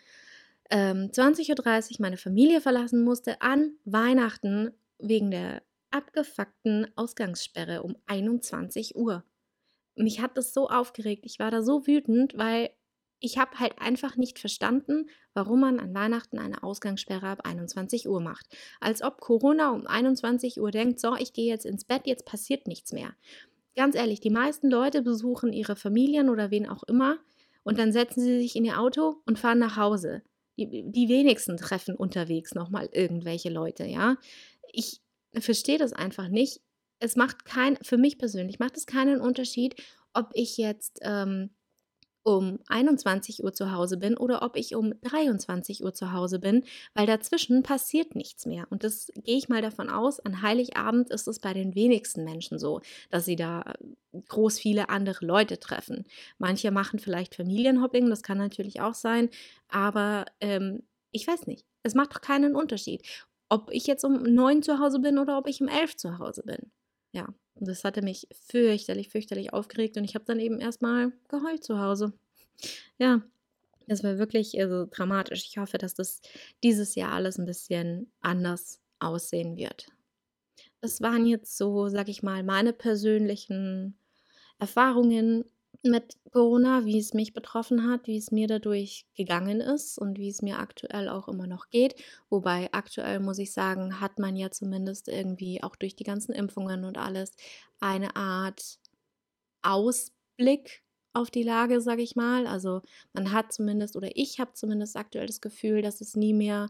ähm, 20.30 Uhr meine Familie verlassen musste an Weihnachten wegen der abgefuckten Ausgangssperre um 21 Uhr. Mich hat das so aufgeregt. Ich war da so wütend, weil ich habe halt einfach nicht verstanden, warum man an Weihnachten eine Ausgangssperre ab 21 Uhr macht. Als ob Corona um 21 Uhr denkt, so, ich gehe jetzt ins Bett, jetzt passiert nichts mehr. Ganz ehrlich, die meisten Leute besuchen ihre Familien oder wen auch immer und dann setzen sie sich in ihr Auto und fahren nach Hause. Die, die wenigsten treffen unterwegs nochmal irgendwelche Leute, ja. Ich verstehe das einfach nicht. Es macht kein, für mich persönlich macht es keinen Unterschied, ob ich jetzt ähm, um 21 Uhr zu Hause bin oder ob ich um 23 Uhr zu Hause bin, weil dazwischen passiert nichts mehr. Und das gehe ich mal davon aus, an Heiligabend ist es bei den wenigsten Menschen so, dass sie da äh, groß viele andere Leute treffen. Manche machen vielleicht Familienhopping, das kann natürlich auch sein, aber ähm, ich weiß nicht. Es macht doch keinen Unterschied, ob ich jetzt um 9 zu Hause bin oder ob ich um 11 zu Hause bin. Ja, und das hatte mich fürchterlich, fürchterlich aufgeregt und ich habe dann eben erstmal geheult zu Hause. Ja, das war wirklich also, dramatisch. Ich hoffe, dass das dieses Jahr alles ein bisschen anders aussehen wird. Das waren jetzt so, sag ich mal, meine persönlichen Erfahrungen mit Corona, wie es mich betroffen hat, wie es mir dadurch gegangen ist und wie es mir aktuell auch immer noch geht. Wobei aktuell muss ich sagen, hat man ja zumindest irgendwie auch durch die ganzen Impfungen und alles eine Art Ausblick auf die Lage, sage ich mal. Also man hat zumindest oder ich habe zumindest aktuell das Gefühl, dass es nie mehr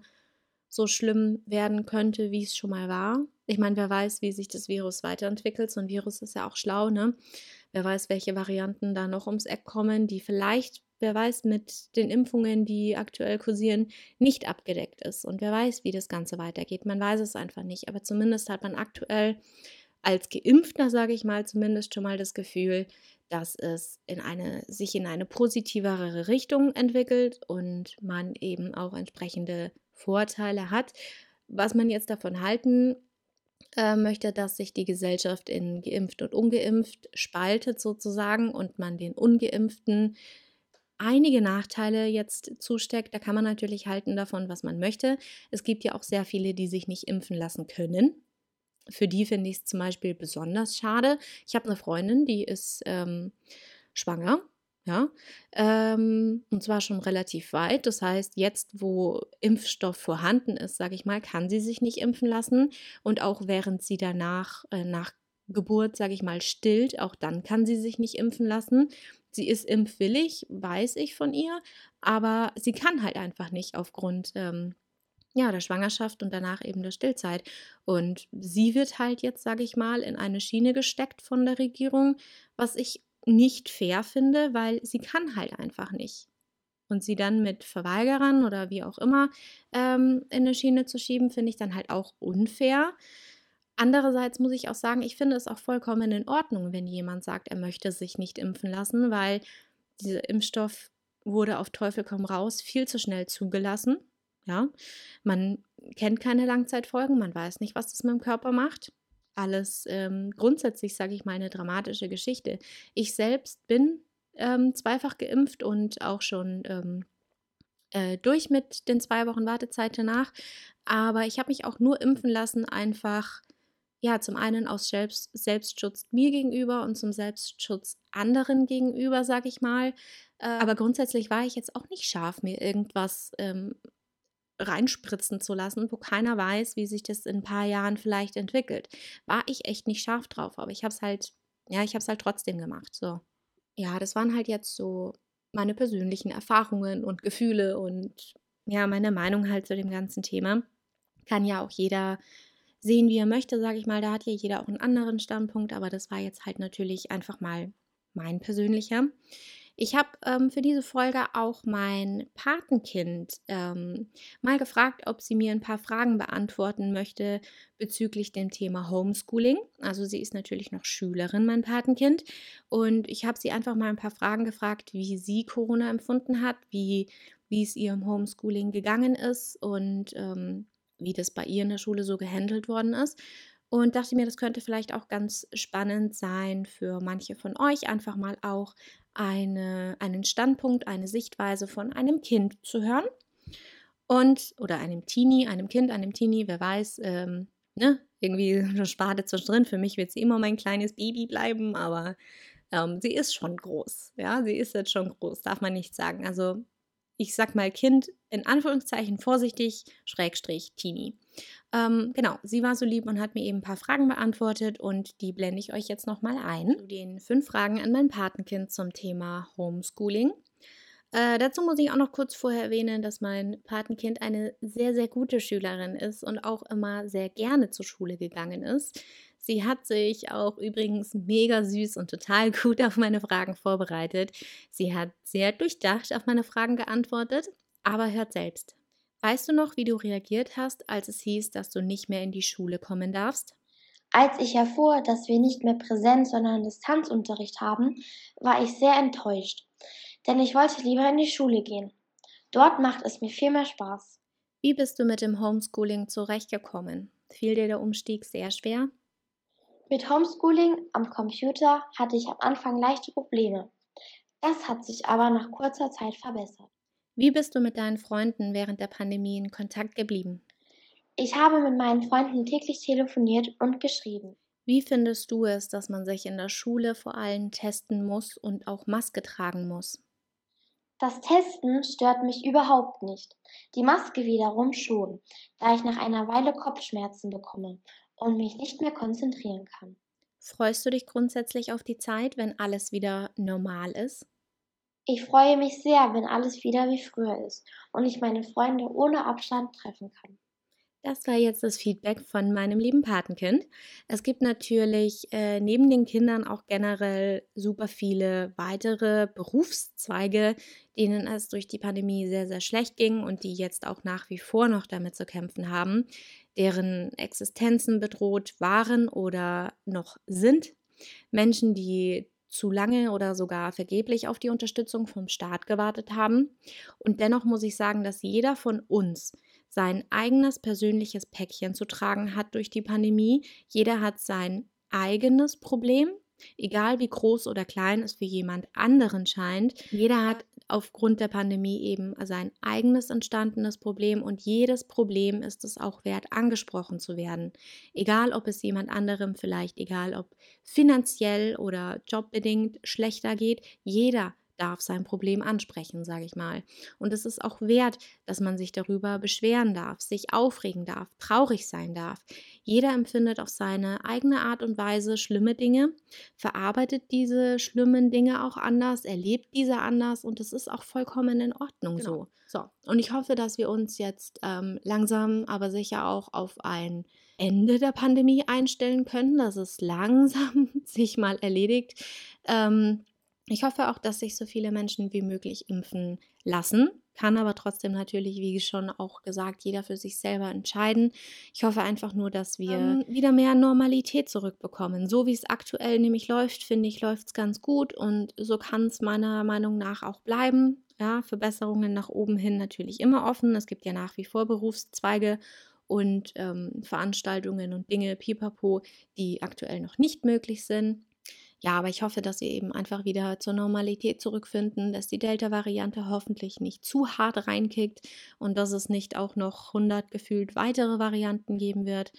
so schlimm werden könnte, wie es schon mal war. Ich meine, wer weiß, wie sich das Virus weiterentwickelt. So ein Virus ist ja auch schlau, ne? Wer weiß, welche Varianten da noch ums Eck kommen, die vielleicht, wer weiß, mit den Impfungen, die aktuell kursieren, nicht abgedeckt ist. Und wer weiß, wie das Ganze weitergeht. Man weiß es einfach nicht. Aber zumindest hat man aktuell als Geimpfter, sage ich mal, zumindest schon mal das Gefühl, dass es in eine, sich in eine positivere Richtung entwickelt und man eben auch entsprechende Vorteile hat. Was man jetzt davon halten äh, möchte, dass sich die Gesellschaft in geimpft und ungeimpft spaltet sozusagen und man den ungeimpften einige Nachteile jetzt zusteckt. Da kann man natürlich halten davon, was man möchte. Es gibt ja auch sehr viele, die sich nicht impfen lassen können. Für die finde ich es zum Beispiel besonders schade. Ich habe eine Freundin, die ist ähm, schwanger ja, ähm, und zwar schon relativ weit. Das heißt, jetzt, wo Impfstoff vorhanden ist, sage ich mal, kann sie sich nicht impfen lassen. Und auch während sie danach, äh, nach Geburt, sage ich mal, stillt, auch dann kann sie sich nicht impfen lassen. Sie ist impfwillig, weiß ich von ihr, aber sie kann halt einfach nicht aufgrund ähm, ja, der Schwangerschaft und danach eben der Stillzeit. Und sie wird halt jetzt, sage ich mal, in eine Schiene gesteckt von der Regierung, was ich nicht fair finde, weil sie kann halt einfach nicht. Und sie dann mit Verweigerern oder wie auch immer ähm, in eine Schiene zu schieben, finde ich dann halt auch unfair. Andererseits muss ich auch sagen, ich finde es auch vollkommen in Ordnung, wenn jemand sagt, er möchte sich nicht impfen lassen, weil dieser Impfstoff wurde auf Teufel komm raus viel zu schnell zugelassen. Ja, man kennt keine Langzeitfolgen, man weiß nicht, was das mit dem Körper macht alles ähm, grundsätzlich, sage ich mal, eine dramatische Geschichte. Ich selbst bin ähm, zweifach geimpft und auch schon ähm, äh, durch mit den zwei Wochen Wartezeit danach. Aber ich habe mich auch nur impfen lassen, einfach, ja, zum einen aus Selbst Selbstschutz mir gegenüber und zum Selbstschutz anderen gegenüber, sage ich mal. Äh, aber grundsätzlich war ich jetzt auch nicht scharf, mir irgendwas ähm, reinspritzen zu lassen, wo keiner weiß, wie sich das in ein paar Jahren vielleicht entwickelt. War ich echt nicht scharf drauf, aber ich habe es halt, ja, ich habe es halt trotzdem gemacht. So. Ja, das waren halt jetzt so meine persönlichen Erfahrungen und Gefühle und ja, meine Meinung halt zu dem ganzen Thema. Kann ja auch jeder sehen, wie er möchte, sage ich mal. Da hat ja jeder auch einen anderen Standpunkt, aber das war jetzt halt natürlich einfach mal mein persönlicher. Ich habe ähm, für diese Folge auch mein Patenkind ähm, mal gefragt, ob sie mir ein paar Fragen beantworten möchte bezüglich dem Thema Homeschooling. Also sie ist natürlich noch Schülerin, mein Patenkind. Und ich habe sie einfach mal ein paar Fragen gefragt, wie sie Corona empfunden hat, wie, wie es ihr im Homeschooling gegangen ist und ähm, wie das bei ihr in der Schule so gehandelt worden ist und dachte mir, das könnte vielleicht auch ganz spannend sein für manche von euch, einfach mal auch eine, einen Standpunkt, eine Sichtweise von einem Kind zu hören. Und, oder einem Teenie, einem Kind, einem Teenie, wer weiß, ähm, ne, irgendwie eine Spade zwischendrin. Für mich wird sie immer mein kleines Baby bleiben, aber ähm, sie ist schon groß. Ja, sie ist jetzt schon groß, darf man nicht sagen. Also, ich sag mal Kind in Anführungszeichen vorsichtig, Schrägstrich, Teenie. Ähm, genau, sie war so lieb und hat mir eben ein paar Fragen beantwortet und die blende ich euch jetzt nochmal ein. Zu den fünf Fragen an mein Patenkind zum Thema Homeschooling. Äh, dazu muss ich auch noch kurz vorher erwähnen, dass mein Patenkind eine sehr, sehr gute Schülerin ist und auch immer sehr gerne zur Schule gegangen ist. Sie hat sich auch übrigens mega süß und total gut auf meine Fragen vorbereitet. Sie hat sehr durchdacht auf meine Fragen geantwortet, aber hört selbst. Weißt du noch, wie du reagiert hast, als es hieß, dass du nicht mehr in die Schule kommen darfst? Als ich erfuhr, dass wir nicht mehr Präsenz, sondern Distanzunterricht haben, war ich sehr enttäuscht, denn ich wollte lieber in die Schule gehen. Dort macht es mir viel mehr Spaß. Wie bist du mit dem Homeschooling zurechtgekommen? Fiel dir der Umstieg sehr schwer? Mit Homeschooling am Computer hatte ich am Anfang leichte Probleme. Das hat sich aber nach kurzer Zeit verbessert. Wie bist du mit deinen Freunden während der Pandemie in Kontakt geblieben? Ich habe mit meinen Freunden täglich telefoniert und geschrieben. Wie findest du es, dass man sich in der Schule vor allem testen muss und auch Maske tragen muss? Das Testen stört mich überhaupt nicht. Die Maske wiederum schon, da ich nach einer Weile Kopfschmerzen bekomme und mich nicht mehr konzentrieren kann. Freust du dich grundsätzlich auf die Zeit, wenn alles wieder normal ist? Ich freue mich sehr, wenn alles wieder wie früher ist und ich meine Freunde ohne Abstand treffen kann. Das war jetzt das Feedback von meinem lieben Patenkind. Es gibt natürlich äh, neben den Kindern auch generell super viele weitere Berufszweige, denen es durch die Pandemie sehr, sehr schlecht ging und die jetzt auch nach wie vor noch damit zu kämpfen haben, deren Existenzen bedroht waren oder noch sind. Menschen, die zu lange oder sogar vergeblich auf die Unterstützung vom Staat gewartet haben. Und dennoch muss ich sagen, dass jeder von uns sein eigenes persönliches Päckchen zu tragen hat durch die Pandemie. Jeder hat sein eigenes Problem, egal wie groß oder klein es für jemand anderen scheint. Jeder hat aufgrund der Pandemie eben sein eigenes entstandenes Problem und jedes Problem ist es auch wert, angesprochen zu werden. Egal, ob es jemand anderem vielleicht, egal ob finanziell oder jobbedingt schlechter geht, jeder darf sein Problem ansprechen, sage ich mal. Und es ist auch wert, dass man sich darüber beschweren darf, sich aufregen darf, traurig sein darf. Jeder empfindet auf seine eigene Art und Weise schlimme Dinge, verarbeitet diese schlimmen Dinge auch anders, erlebt diese anders und es ist auch vollkommen in Ordnung genau. so. So, und ich hoffe, dass wir uns jetzt ähm, langsam, aber sicher auch auf ein Ende der Pandemie einstellen können, dass es langsam sich mal erledigt. Ähm, ich hoffe auch, dass sich so viele Menschen wie möglich impfen lassen, kann aber trotzdem natürlich, wie schon auch gesagt, jeder für sich selber entscheiden. Ich hoffe einfach nur, dass wir ähm, wieder mehr Normalität zurückbekommen. So wie es aktuell nämlich läuft, finde ich, läuft es ganz gut und so kann es meiner Meinung nach auch bleiben. Ja, Verbesserungen nach oben hin natürlich immer offen. Es gibt ja nach wie vor Berufszweige und ähm, Veranstaltungen und Dinge, pipapo, die aktuell noch nicht möglich sind. Ja, aber ich hoffe, dass wir eben einfach wieder zur Normalität zurückfinden, dass die Delta-Variante hoffentlich nicht zu hart reinkickt und dass es nicht auch noch 100 gefühlt weitere Varianten geben wird.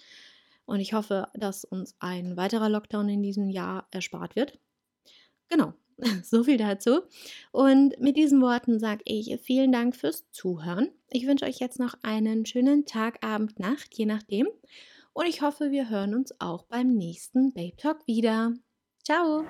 Und ich hoffe, dass uns ein weiterer Lockdown in diesem Jahr erspart wird. Genau, so viel dazu. Und mit diesen Worten sage ich vielen Dank fürs Zuhören. Ich wünsche euch jetzt noch einen schönen Tag, Abend, Nacht, je nachdem. Und ich hoffe, wir hören uns auch beim nächsten Babe Talk wieder. Ciao!